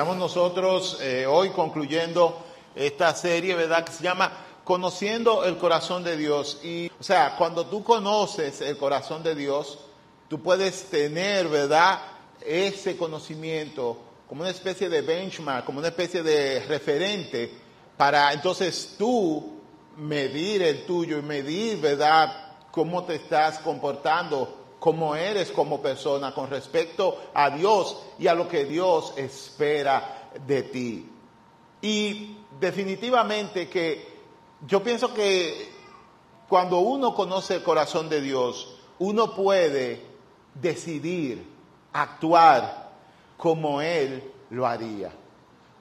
Estamos nosotros eh, hoy concluyendo esta serie, ¿verdad? Que se llama Conociendo el corazón de Dios. Y, o sea, cuando tú conoces el corazón de Dios, tú puedes tener, ¿verdad? Ese conocimiento como una especie de benchmark, como una especie de referente para entonces tú medir el tuyo y medir, ¿verdad? Cómo te estás comportando cómo eres como persona con respecto a Dios y a lo que Dios espera de ti. Y definitivamente que yo pienso que cuando uno conoce el corazón de Dios, uno puede decidir actuar como Él lo haría.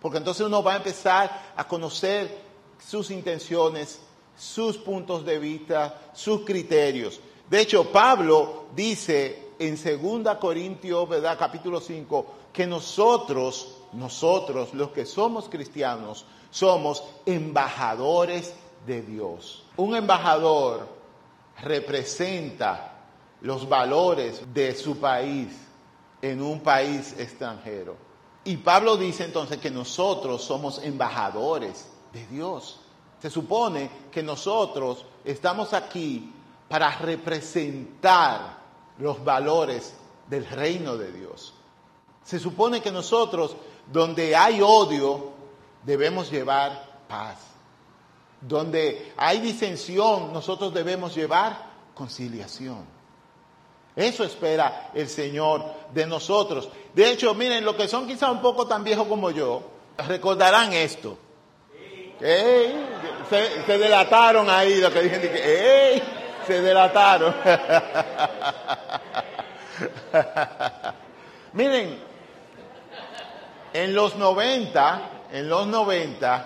Porque entonces uno va a empezar a conocer sus intenciones, sus puntos de vista, sus criterios. De hecho, Pablo dice en 2 Corintios. Capítulo 5, que nosotros, nosotros, los que somos cristianos, somos embajadores de Dios. Un embajador representa los valores de su país en un país extranjero. Y Pablo dice entonces que nosotros somos embajadores de Dios. Se supone que nosotros estamos aquí para representar los valores del reino de Dios. Se supone que nosotros, donde hay odio, debemos llevar paz. Donde hay disensión, nosotros debemos llevar conciliación. Eso espera el Señor de nosotros. De hecho, miren, los que son quizá un poco tan viejos como yo, recordarán esto. Se, delataron ahí lo que dije. ¡Ey! Se delataron. Miren, en los 90, en los 90,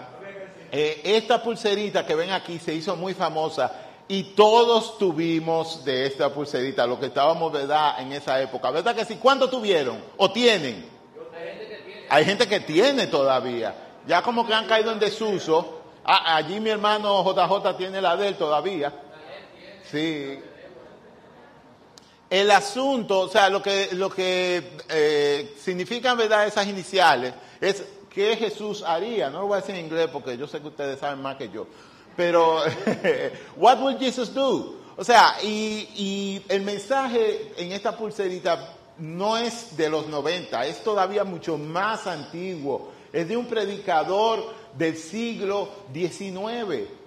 eh, esta pulserita que ven aquí se hizo muy famosa y todos tuvimos de esta pulserita, los que estábamos, ¿verdad?, en esa época. ¿Verdad que sí? ¿Cuánto tuvieron? ¿O tienen? Hay gente que tiene todavía. Ya como que han caído en desuso. Ah, allí mi hermano JJ tiene la de él todavía. Sí. El asunto, o sea, lo que, lo que eh, significan, ¿verdad?, esas iniciales, es qué Jesús haría. No lo voy a decir en inglés porque yo sé que ustedes saben más que yo. Pero, what will Jesus do? O sea, y, y el mensaje en esta pulserita no es de los 90, es todavía mucho más antiguo. Es de un predicador del siglo XIX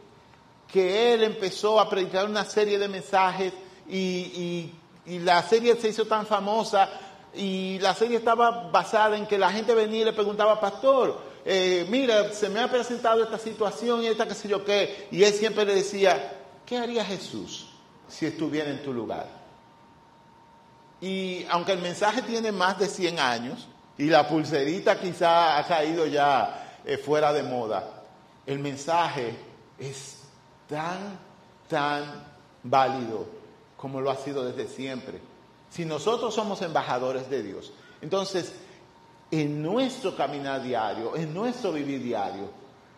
que él empezó a predicar una serie de mensajes y, la serie se hizo tan famosa y la serie estaba basada en que la gente venía y le preguntaba, pastor, eh, mira, se me ha presentado esta situación y esta qué sé yo qué, y él siempre le decía, ¿qué haría Jesús si estuviera en tu lugar? Y aunque el mensaje tiene más de 100 años y la pulserita quizá ha caído ya eh, fuera de moda, el mensaje es tan, tan válido como lo ha sido desde siempre. Si nosotros somos embajadores de Dios, entonces en nuestro caminar diario, en nuestro vivir diario,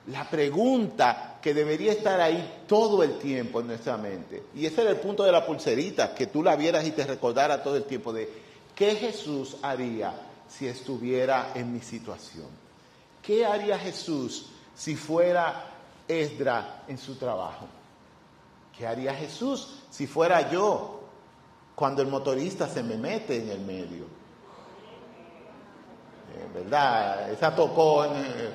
la pregunta que debería estar ahí todo el tiempo en nuestra mente, y ese era el punto de la pulserita, que tú la vieras y te recordara todo el tiempo de qué Jesús haría si estuviera en mi situación. ¿Qué haría Jesús si fuera Esdra en su trabajo? ¿Qué haría Jesús si fuera yo cuando el motorista se me mete en el medio? Eh, ¿Verdad? Esa tocó, eh,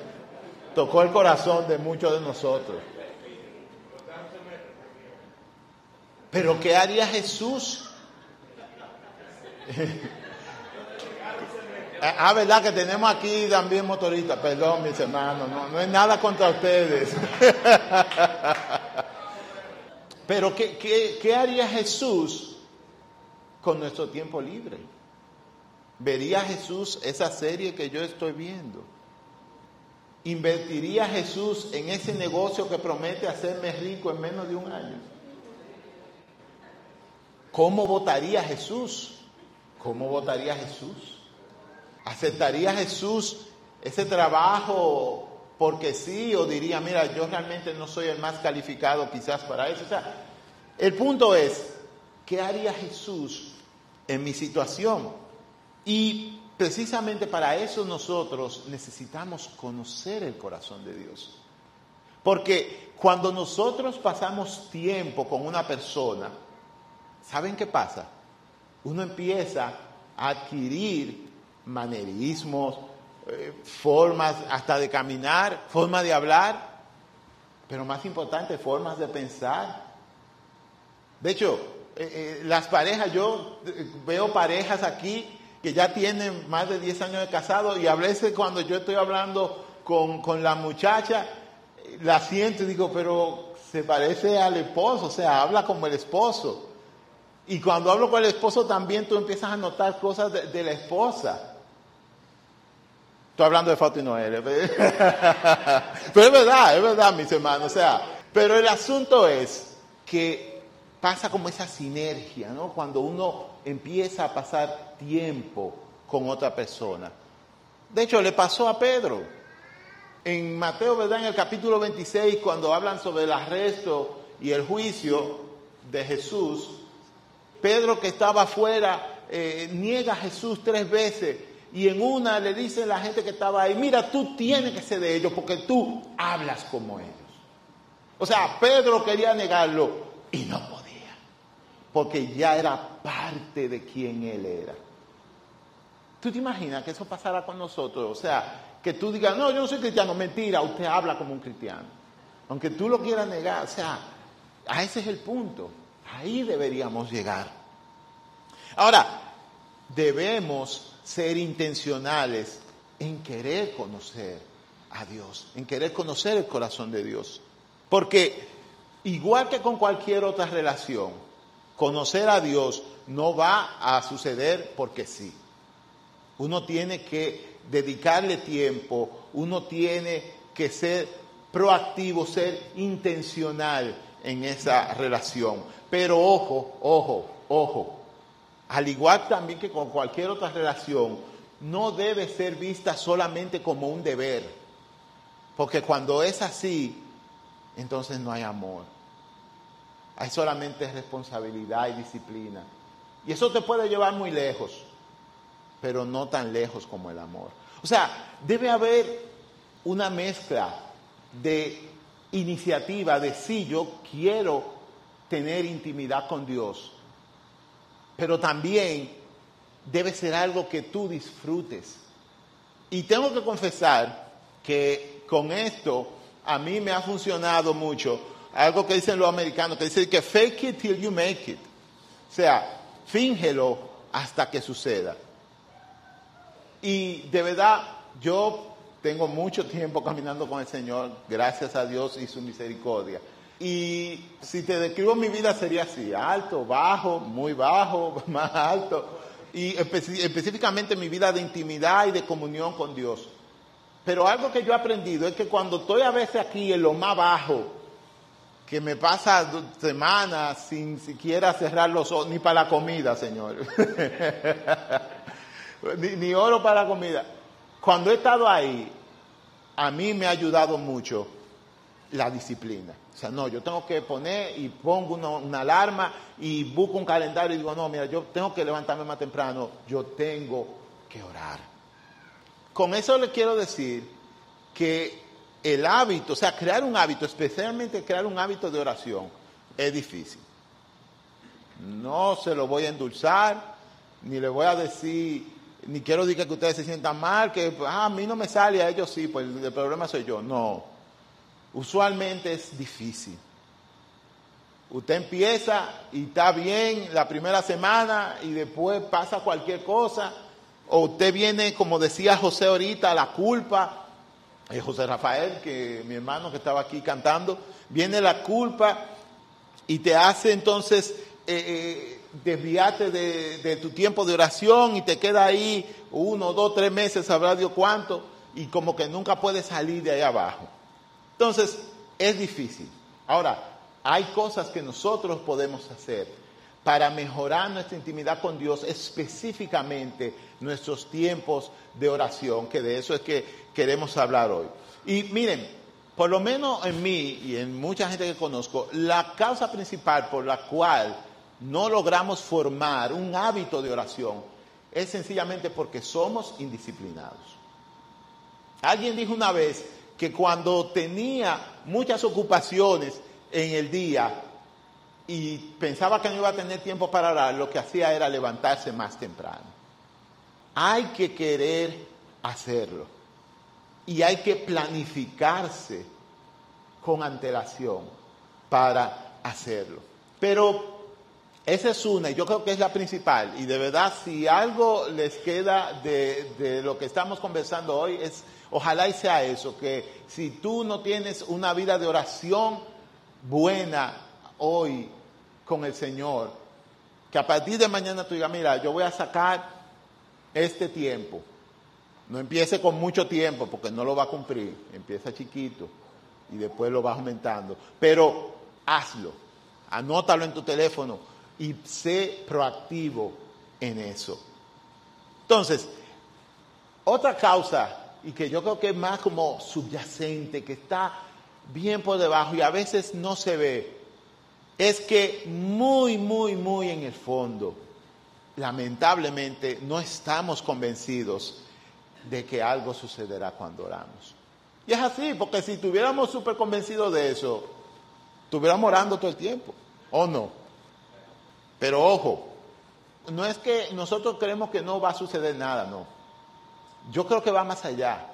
tocó el corazón de muchos de nosotros. Pero ¿qué haría Jesús? Ah, ah, ¿verdad que tenemos aquí también motoristas? Perdón, mis hermanos, no, no es nada contra ustedes. Pero ¿qué, qué, haría Jesús con nuestro tiempo libre? ¿Vería Jesús esa serie que yo estoy viendo? ¿Invertiría Jesús en ese negocio que promete hacerme rico en menos de un año? ¿Cómo votaría Jesús? ¿Cómo votaría Jesús? ¿Aceptaría Jesús ese trabajo porque sí o diría, mira, yo realmente no soy el más calificado quizás para eso? O sea, el punto es, ¿qué haría Jesús en mi situación? Y precisamente para eso nosotros necesitamos conocer el corazón de Dios. Porque cuando nosotros pasamos tiempo con una persona, ¿saben qué pasa? Uno empieza a adquirir manerismos, eh, formas hasta de caminar, formas de hablar, pero más importante, formas de pensar. De hecho, eh, eh, las parejas, yo veo parejas aquí que ya tienen más de 10 años de casado y a veces cuando yo estoy hablando con, con la muchacha, la siento y digo, pero se parece al esposo, o sea, habla como el esposo. Y cuando hablo con el esposo también tú empiezas a notar cosas de, la esposa. Estoy hablando de Fausto y Noel. pero es verdad, es verdad, mis hermanos. O sea, pero el asunto es que pasa como esa sinergia, ¿no? Cuando uno empieza a pasar tiempo con otra persona. De hecho, le pasó a Pedro. En Mateo, ¿verdad? En el capítulo 26, cuando hablan sobre el arresto y el juicio de Jesús, Pedro que estaba afuera eh, niega a Jesús tres veces y en una le dice la gente que estaba ahí, mira, tú tienes que ser de ellos porque tú hablas como ellos. O sea, Pedro quería negarlo y no podía, porque ya era parte de quien él era. ¿Tú te imaginas que eso pasara con nosotros? O sea, que tú digas, no, yo no soy cristiano, mentira, usted habla como un cristiano. Aunque tú lo quieras negar, o sea, a ese es el punto. Ahí deberíamos llegar. Ahora, debemos ser intencionales en querer conocer a Dios, en querer conocer el corazón de Dios. Porque igual que con cualquier otra relación, conocer a Dios no va a suceder porque sí. Uno tiene que dedicarle tiempo, uno tiene que ser proactivo, ser intencional en esa relación. Pero ojo, ojo, ojo, al igual también que con cualquier otra relación, no debe ser vista solamente como un deber, porque cuando es así, entonces no hay amor. Hay solamente responsabilidad y disciplina. Y eso te puede llevar muy lejos pero no tan lejos como el amor. O sea, debe haber una mezcla de iniciativa, de sí, yo quiero tener intimidad con Dios, pero también debe ser algo que tú disfrutes. Y tengo que confesar que con esto a mí me ha funcionado mucho algo que dicen los americanos, que dicen que fake it till you make it. O sea, fíngelo hasta que suceda. Y de verdad, yo tengo mucho tiempo caminando con el Señor, gracias a Dios y su misericordia. Y si te describo mi vida sería así, alto, bajo, muy bajo, más alto. Y específicamente mi vida de intimidad y de comunión con Dios. Pero algo que yo he aprendido es que cuando estoy a veces aquí en lo más bajo, que me pasa semanas sin siquiera cerrar los ojos, ni para la comida, Señor. ni, oro para la comida. Cuando he estado ahí, a mí me ha ayudado mucho la disciplina. O sea, no, yo tengo que poner y pongo una, alarma y busco un calendario y digo, no, mira, yo tengo que levantarme más temprano, yo tengo que orar. Con eso le quiero decir que el hábito, o sea, crear un hábito, especialmente crear un hábito de oración, es difícil. No se lo voy a endulzar, ni le voy a decir ni quiero decir que ustedes se sientan mal, que ah, a mí no me sale, a ellos sí, pues el problema soy yo. No, usualmente es difícil. Usted empieza y está bien la primera semana y después pasa cualquier cosa, o usted viene, como decía José ahorita, la culpa, eh, José Rafael, que mi hermano que estaba aquí cantando, viene la culpa y te hace entonces eh, eh desviarte de, tu tiempo de oración y te queda ahí uno, dos, tres meses, sabrá Dios cuánto, y como que nunca puedes salir de ahí abajo. Entonces, es difícil. Ahora, hay cosas que nosotros podemos hacer para mejorar nuestra intimidad con Dios, específicamente nuestros tiempos de oración, que de eso es que queremos hablar hoy. Y miren, por lo menos en mí y en mucha gente que conozco, la causa principal por la cual no logramos formar un hábito de oración es sencillamente porque somos indisciplinados. Alguien dijo una vez que cuando tenía muchas ocupaciones en el día y pensaba que no iba a tener tiempo para orar, lo que hacía era levantarse más temprano. Hay que querer hacerlo y hay que planificarse con antelación para hacerlo. Pero esa es una, y yo creo que es la principal. Y de verdad, si algo les queda de, de, lo que estamos conversando hoy, es ojalá y sea eso, que si tú no tienes una vida de oración buena hoy con el Señor, que a partir de mañana tú digas, mira, yo voy a sacar este tiempo. No empiece con mucho tiempo porque no lo va a cumplir. Empieza chiquito y después lo vas aumentando. Pero hazlo, anótalo en tu teléfono y sé proactivo en eso. Entonces, otra causa, y que yo creo que es más como subyacente, que está bien por debajo y a veces no se ve, es que muy, muy, muy en el fondo, lamentablemente, no estamos convencidos de que algo sucederá cuando oramos. Y es así, porque si estuviéramos súper convencidos de eso, estuviéramos orando todo el tiempo, ¿o no? Pero ojo, no es que nosotros creemos que no va a suceder nada, no. Yo creo que va más allá.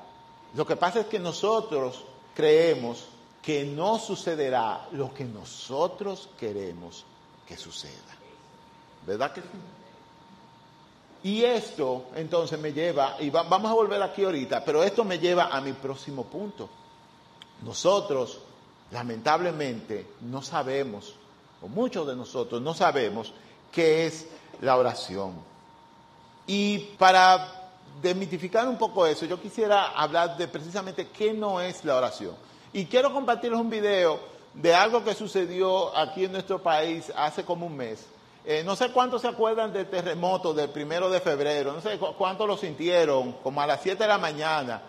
Lo que pasa es que nosotros creemos que no sucederá lo que nosotros queremos que suceda. ¿Verdad que sí? Y esto entonces me lleva, y vamos a volver aquí ahorita, pero esto me lleva a mi próximo punto. Nosotros, lamentablemente, no sabemos o muchos de nosotros no sabemos qué es la oración. Y para demitificar un poco eso, yo quisiera hablar de precisamente qué no es la oración. Y quiero compartirles un video de algo que sucedió aquí en nuestro país hace como un mes. Eh, no sé cuántos se acuerdan del terremoto del primero de febrero, no sé cuántos lo sintieron, como a las 7 de la mañana.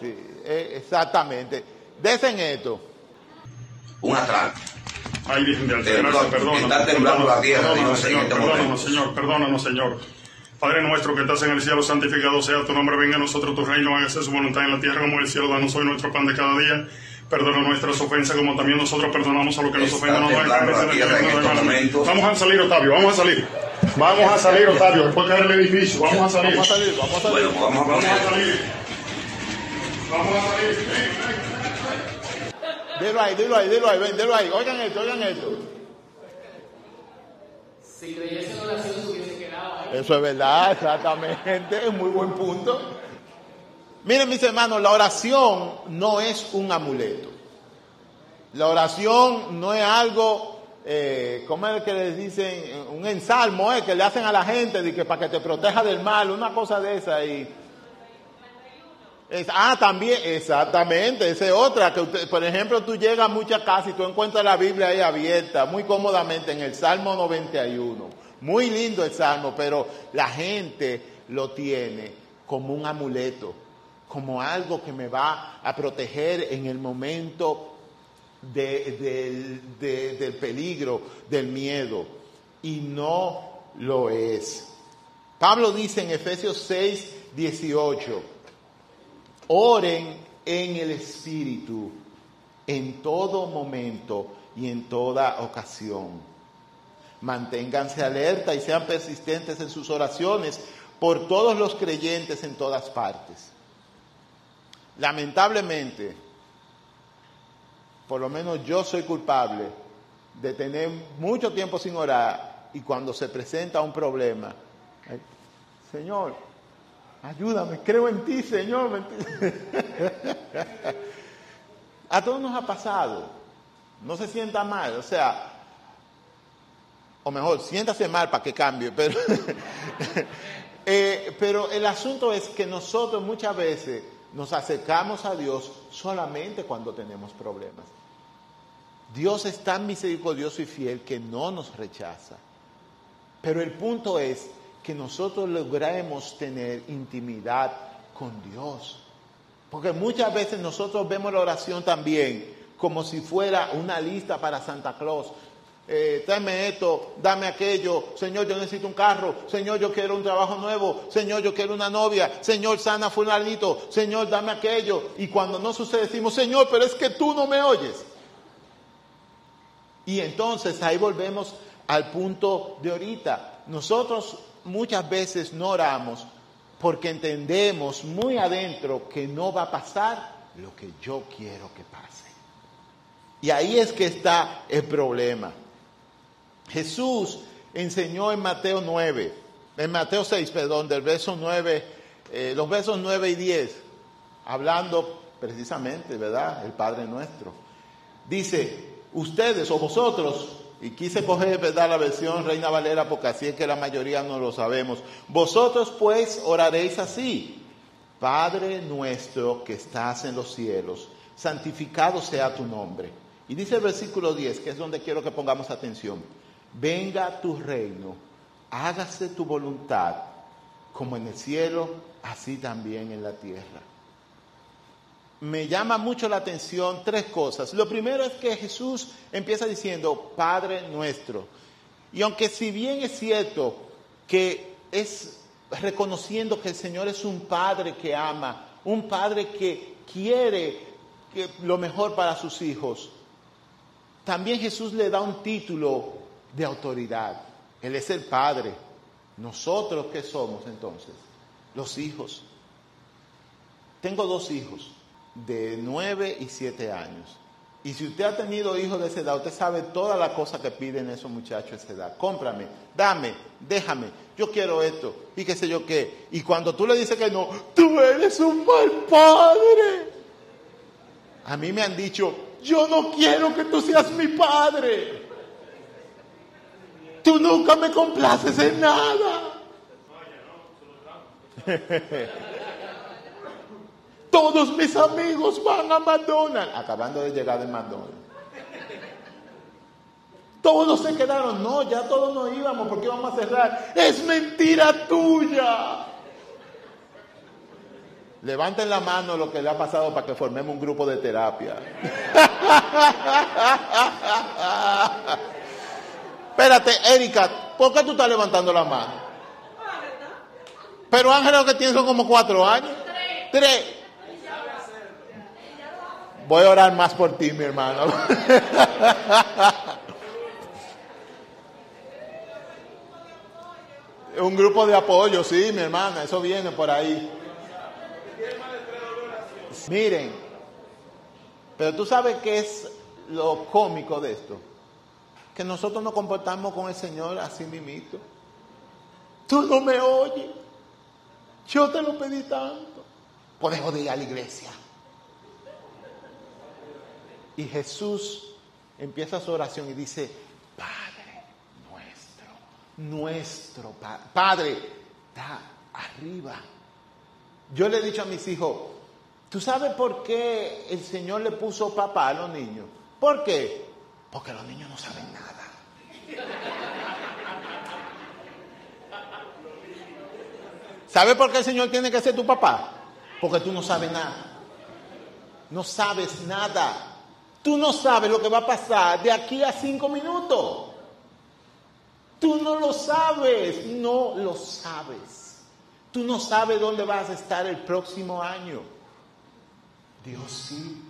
Sí, eh, exactamente. Desen esto. Un atraco Ay, Virgen de Altagracia, perdónanos. Está temblando la tierra, perdónanos, en Señor, este perdónanos. Señor, perdónanos, Señor. Padre nuestro que estás en el cielo, santificado sea tu nombre, venga a nosotros tu reino, hágase su voluntad en la tierra como en el cielo, danos hoy nuestro pan de cada día. Perdona nuestras ofensas como también nosotros perdonamos a los que nos ofenden. No. Vamos a salir, Octavio, vamos a salir. Vamos a salir, Octavio, después caer el edificio, vamos a salir. Vamos a salir, vamos a salir. Bueno, vamos a Vamos a salir. Vamos a salir. Dilo ahí, dilo ahí, dilo ahí, ven, dilo ahí. Oigan esto, oigan esto. Si creyese en oración se hubiese quedado ahí. Eso es verdad, exactamente, es muy buen punto. Miren mis hermanos, la oración no es un amuleto. La oración no es algo, eh, ¿cómo es que les dicen? Un ensalmo, eh, que le hacen a la gente de que para que te proteja del mal, una cosa de esa. Y, es- ah, también, exactamente, esa es otra, que usted, por ejemplo, tú llegas a muchas casas y tú encuentras la Biblia ahí abierta, muy cómodamente, en el Salmo 91. Muy lindo el Salmo, pero la gente lo tiene como un amuleto, como algo que me va a proteger en el momento de- del- de- del peligro, del miedo, y no lo es. Pablo dice en Efesios 6, 18, Oren en el Espíritu en todo momento y en toda ocasión. Manténganse alerta y sean persistentes en sus oraciones por todos los creyentes en todas partes. Lamentablemente, por lo menos yo soy culpable de tener mucho tiempo sin orar y cuando se presenta un problema, Señor, Ayúdame, creo en ti, Señor. A todos nos ha pasado. No se sienta mal, o sea, o mejor, siéntase mal para que cambie, pero, eh, pero el asunto es que nosotros muchas veces nos acercamos a Dios solamente cuando tenemos problemas. Dios es tan misericordioso y fiel que no nos rechaza. Pero el punto es que nosotros logremos tener intimidad con Dios. Porque muchas veces nosotros vemos la oración también como si fuera una lista para Santa Claus. Eh, tráeme esto, dame aquello, Señor, yo necesito un carro, Señor, yo quiero un trabajo nuevo, Señor, yo quiero una novia, Señor, sana fulanito, Señor, dame aquello. Y cuando no sucede, decimos, Señor, pero es que tú no me oyes. Y entonces ahí volvemos al punto de ahorita. Nosotros muchas veces no oramos porque entendemos muy adentro que no va a pasar lo que yo quiero que pase. Y ahí es que está el problema. Jesús enseñó en Mateo 9, en Mateo 6, perdón, del verso 9, eh, los versos 9 y 10, hablando precisamente, ¿verdad? El Padre nuestro. Dice, ustedes o vosotros, y quise coger, ¿verdad? La versión Reina Valera porque así es que la mayoría no lo sabemos. Vosotros pues oraréis así. Padre nuestro que estás en los cielos, santificado sea tu nombre. Y dice el versículo 10, que es donde quiero que pongamos atención. Venga tu reino, hágase tu voluntad, como en el cielo, así también en la tierra. Me llama mucho la atención tres cosas. Lo primero es que Jesús empieza diciendo, Padre nuestro. Y aunque si bien es cierto que es reconociendo que el Señor es un Padre que ama, un Padre que quiere lo mejor para sus hijos, también Jesús le da un título de autoridad. Él es el Padre. Nosotros, ¿qué somos entonces? Los hijos. Tengo dos hijos de nueve y siete años. Y si usted ha tenido hijos de esa edad, usted sabe todas las cosas que piden esos muchachos de esa edad. Cómprame, dame, déjame, yo quiero esto, y qué sé yo qué. Y cuando tú le dices que no, tú eres un mal padre. A mí me han dicho, yo no quiero que tú seas mi padre. Tú nunca me complaces en nada. Todos mis amigos van a McDonald's. Acabando de llegar de McDonald's. Todos se quedaron. No, ya todos no íbamos porque íbamos a cerrar. Es mentira tuya. Levanten la mano lo que le ha pasado para que formemos un grupo de terapia. Espérate, Erika, ¿por qué tú estás levantando la mano? Pero Ángel lo que tiene son como cuatro años. Tres. Voy a orar más por ti, mi hermano. Un grupo de apoyo, sí, mi hermana, eso viene por ahí. Miren, pero tú sabes qué es lo cómico de esto. Que nosotros nos comportamos con el Señor así mismito. Tú no me oyes. Yo te lo pedí tanto. Podemos ir a la iglesia. Y Jesús empieza su oración y dice, Padre nuestro, nuestro Padre, está arriba. Yo le he dicho a mis hijos, ¿Tú sabes por qué el Señor le puso papá a los niños? ¿Por qué? Porque los niños no saben nada. ¿Sabes por qué el Señor tiene que ser tu papá? Porque tú no sabes nada. No sabes nada. Tú no sabes lo que va a pasar de aquí a cinco minutos. Tú no lo sabes, no lo sabes. Tú no sabes dónde vas a estar el próximo año. Dios sí.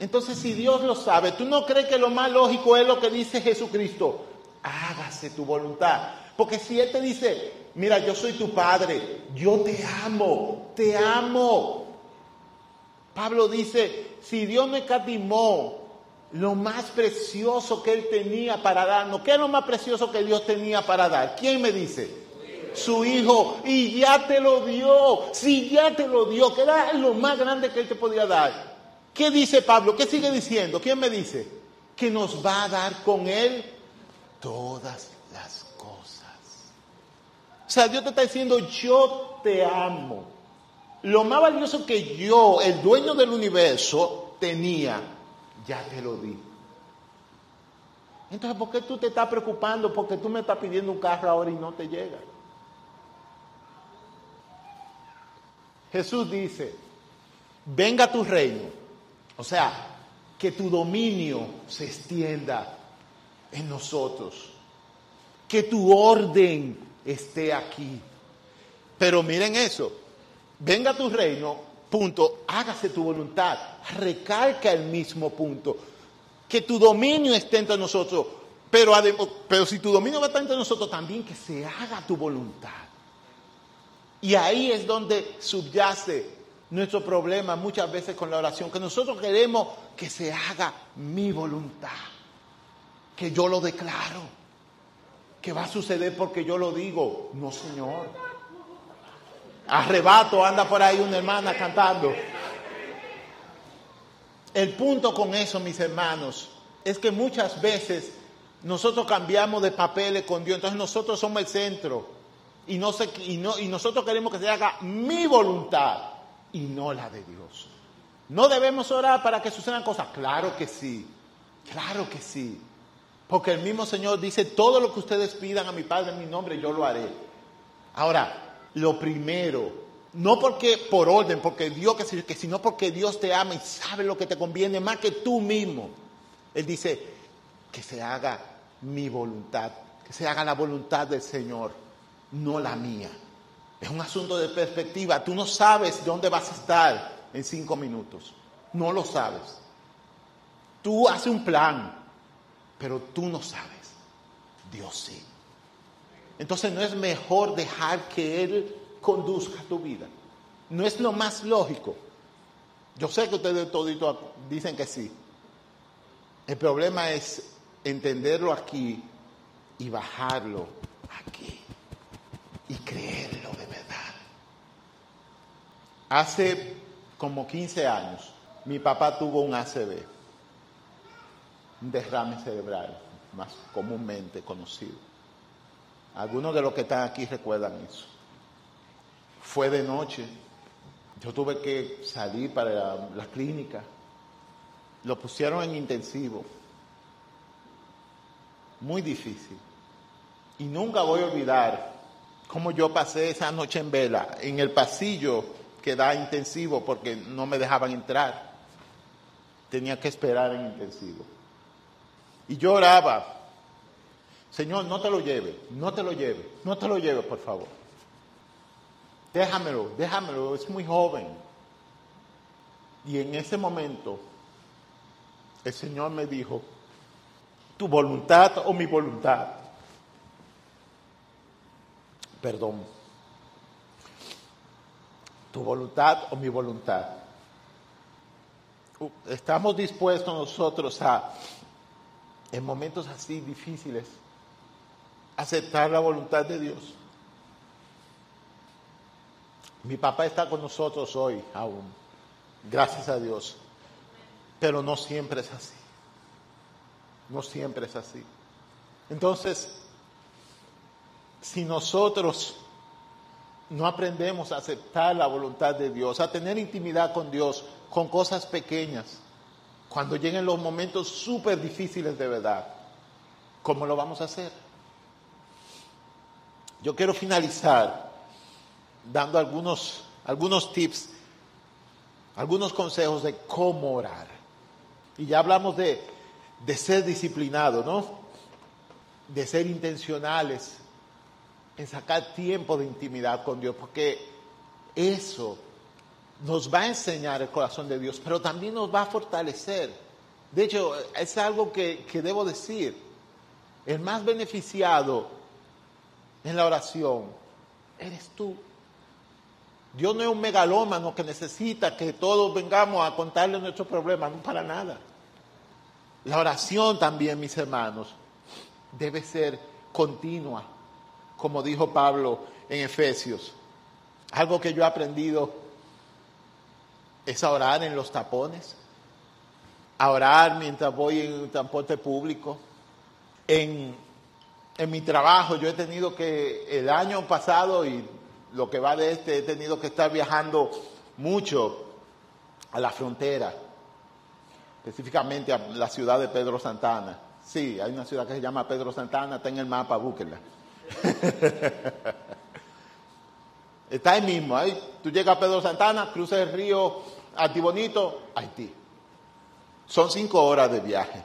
Entonces, si Dios lo sabe, ¿tú no crees que lo más lógico es lo que dice Jesucristo? Hágase tu voluntad. Porque si Él te dice, mira, yo soy tu Padre, yo te amo, te amo. Pablo dice, si Dios me catimó lo más precioso que Él tenía para darnos, ¿qué es lo más precioso que Dios tenía para dar? ¿Quién me dice? su hijo y ya te lo dio. Si ya te lo dio, que era lo más grande que él te podía dar. ¿Qué dice Pablo? ¿Qué sigue diciendo? ¿Quién me dice? Que nos va a dar con él todas las cosas. O sea, Dios te está diciendo, yo te amo. Lo más valioso que yo, el dueño del universo, tenía, ya te lo di. Entonces, ¿por qué tú te estás preocupando? Porque tú me estás pidiendo un carro ahora y no te llega. Jesús dice, venga tu reino, o sea, que tu dominio se extienda en nosotros. Que tu orden esté aquí. Pero miren eso, venga tu reino, punto, hágase tu voluntad, recalca el mismo punto, que tu dominio esté entre nosotros, pero, pero si tu dominio va a estar entre nosotros, también que se haga tu voluntad. Y ahí es donde subyace nuestro problema muchas veces con la oración, que nosotros queremos que se haga mi voluntad, que yo lo declaro, que va a suceder porque yo lo digo. No, Señor. Arrebato, anda por ahí una hermana cantando. El punto con eso, mis hermanos, es que muchas veces nosotros cambiamos de papeles con Dios, entonces nosotros somos el centro y, no y, no, y nosotros queremos que se haga mi voluntad y no la de Dios. ¿No debemos orar para que sucedan cosas? Claro que sí, claro que sí. Porque el mismo Señor dice, todo lo que ustedes pidan a mi Padre en mi nombre, yo lo haré. Ahora, lo primero, no porque por orden, porque Dios, que, sino porque Dios te ama y sabe lo que te conviene más que tú mismo. Él dice, que se haga mi voluntad, que se haga la voluntad del Señor, no la mía. Es un asunto de perspectiva. Tú no sabes dónde vas a estar en cinco minutos. No lo sabes. Tú haces un plan, pero tú no sabes. Dios sí. Entonces no es mejor dejar que Él conduzca tu vida. No es lo más lógico. Yo sé que ustedes toditos dicen que sí. El problema es entenderlo aquí y bajarlo aquí y creerlo de verdad. Hace como 15 años mi papá tuvo un ACV, un derrame cerebral, más comúnmente conocido. Algunos de los que están aquí recuerdan eso. Fue de noche, yo tuve que salir para la, la clínica, lo pusieron en intensivo, muy difícil. Y nunca voy a olvidar cómo yo pasé esa noche en vela, en el pasillo que da intensivo porque no me dejaban entrar. Tenía que esperar en intensivo. Y yo oraba, Señor, no te lo lleve, no te lo lleve, no te lo lleve, por favor. Déjamelo, déjamelo, es muy joven. Y en ese momento el Señor me dijo, tu voluntad o mi voluntad perdón. Tu voluntad o mi voluntad. Uh, estamos dispuestos nosotros a, en momentos así difíciles, aceptar la voluntad de Dios. Mi papá está con nosotros hoy aún, gracias a Dios, pero no siempre es así. No siempre es así. Entonces, si nosotros no aprendemos a aceptar la voluntad de Dios, a tener intimidad con Dios con cosas pequeñas, cuando lleguen los momentos súper difíciles de verdad, ¿cómo lo vamos a hacer? Yo quiero finalizar dando algunos, algunos tips, algunos consejos de cómo orar. Y ya hablamos de, de ser disciplinados, ¿no? De ser intencionales en sacar tiempo de intimidad con Dios, porque eso nos va a enseñar el corazón de Dios, pero también nos va a fortalecer. De hecho, es algo que, debo decir. El más beneficiado en la oración eres tú. Dios no es un megalómano que necesita que todos vengamos a contarle nuestros problemas, no para nada. La oración también, mis hermanos, debe ser continua como dijo Pablo en Efesios. Algo que yo he aprendido es a orar en los tapones, a orar mientras voy en el transporte público. En, en mi trabajo yo he tenido que, el año pasado y lo que va de este, he tenido que estar viajando mucho a la frontera, específicamente a la ciudad de Pedro Santana. Sí, hay una ciudad que se llama Pedro Santana, está en el mapa, búsquenla. Está ahí mismo, ahí tú llegas a Pedro Santana, cruzas el río Antibonito, Haití. Son cinco horas de viaje.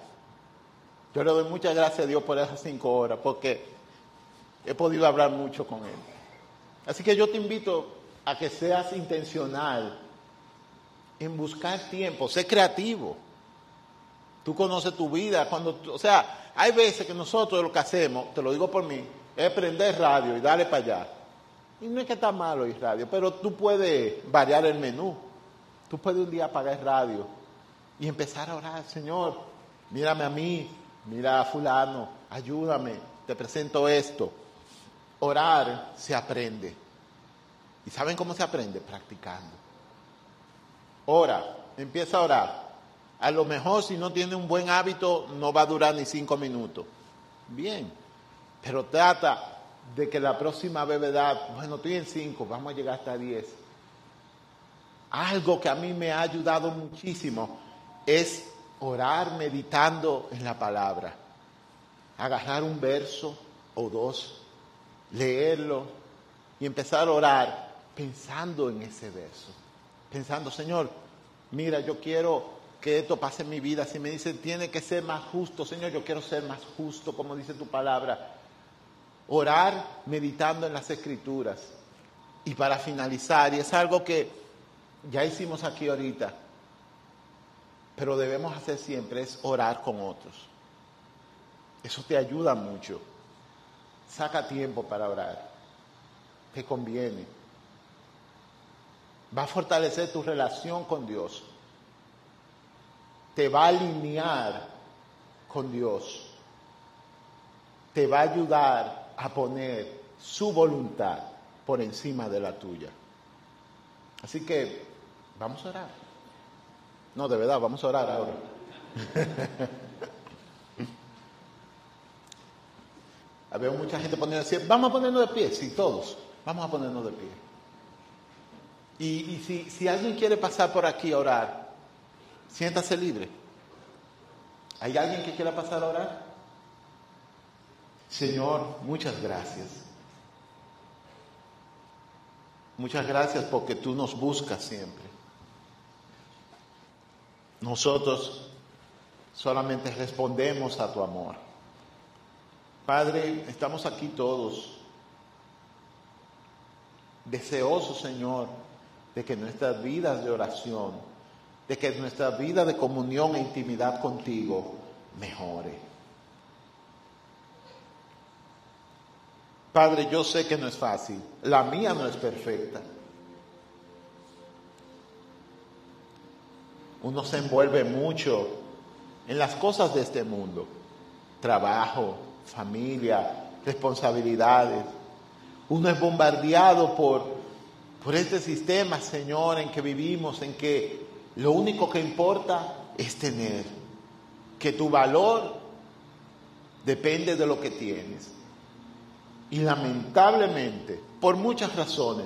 Yo le doy muchas gracias a Dios por esas cinco horas, porque he podido hablar mucho con Él. Así que yo te invito a que seas intencional en buscar tiempo, sé creativo. Tú conoces tu vida, cuando, o sea, hay veces que nosotros lo que hacemos, te lo digo por mí, es prender radio y darle para allá. Y no es que está malo el radio, pero tú puedes variar el menú. Tú puedes un día apagar radio y empezar a orar, Señor, mírame a mí, mira a fulano, ayúdame, te presento esto. Orar se aprende. ¿Y saben cómo se aprende? Practicando. Ora, empieza a orar. A lo mejor si no tiene un buen hábito no va a durar ni cinco minutos. Bien, pero trata de que la próxima vez, Bueno, estoy en cinco, vamos a llegar hasta diez. Algo que a mí me ha ayudado muchísimo es orar meditando en la palabra. Agarrar un verso o dos, leerlo y empezar a orar pensando en ese verso. Pensando, Señor, mira, yo quiero que esto pase en mi vida. Si me dicen, tiene que ser más justo, Señor, yo quiero ser más justo, como dice tu palabra. Orar meditando en las escrituras. Y para finalizar, y es algo que ya hicimos aquí ahorita, pero debemos hacer siempre, es orar con otros. Eso te ayuda mucho. Saca tiempo para orar. Te conviene. Va a fortalecer tu relación con Dios te va a alinear con Dios, te va a ayudar a poner su voluntad por encima de la tuya. Así que vamos a orar. No, de verdad, vamos a orar ahora. Había mucha gente poniendo así, vamos a ponernos de pie, sí, todos, vamos a ponernos de pie. Y, si, si alguien quiere pasar por aquí a orar, Siéntase libre. ¿Hay alguien que quiera pasar a orar? Señor, muchas gracias. Muchas gracias porque tú nos buscas siempre. Nosotros solamente respondemos a tu amor. Padre, estamos aquí todos deseosos, Señor, de que nuestras vidas de oración de que nuestra vida de comunión e intimidad contigo mejore. Padre, yo sé que no es fácil, la mía no es perfecta. Uno se envuelve mucho en las cosas de este mundo, trabajo, familia, responsabilidades. Uno es bombardeado por, por este sistema, Señor, en que vivimos, en que lo único que importa es tener, que tu valor depende de lo que tienes. Y lamentablemente, por muchas razones,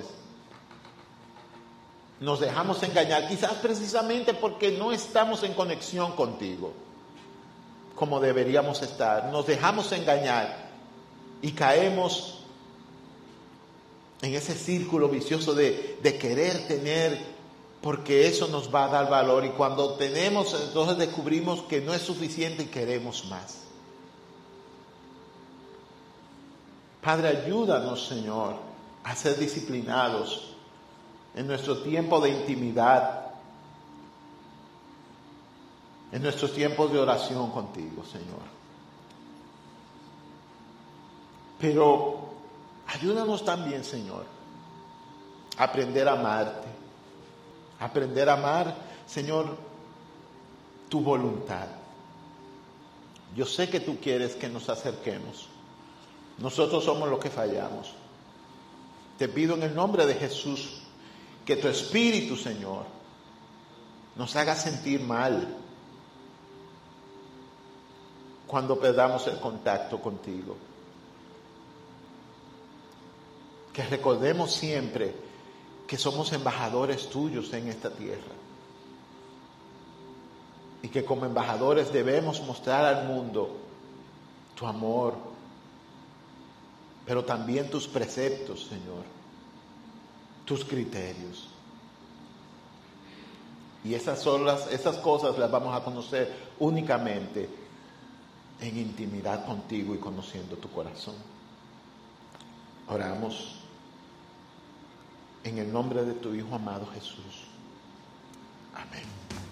nos dejamos engañar, quizás precisamente porque no estamos en conexión contigo, como deberíamos estar. Nos dejamos engañar y caemos en ese círculo vicioso de, de querer tener porque eso nos va a dar valor y cuando tenemos, entonces descubrimos que no es suficiente y queremos más. Padre, ayúdanos, Señor, a ser disciplinados en nuestro tiempo de intimidad, en nuestros tiempos de oración contigo, Señor. Pero ayúdanos también, Señor, a aprender a amarte Aprender a amar, Señor, tu voluntad. Yo sé que tú quieres que nos acerquemos. Nosotros somos los que fallamos. Te pido en el nombre de Jesús que tu Espíritu, Señor, nos haga sentir mal cuando perdamos el contacto contigo. Que recordemos siempre que somos embajadores tuyos en esta tierra. Y que como embajadores debemos mostrar al mundo tu amor, pero también tus preceptos, Señor, tus criterios. Y esas, son las, esas cosas las vamos a conocer únicamente en intimidad contigo y conociendo tu corazón. Oramos en el nombre de tu Hijo amado Jesús. Amén.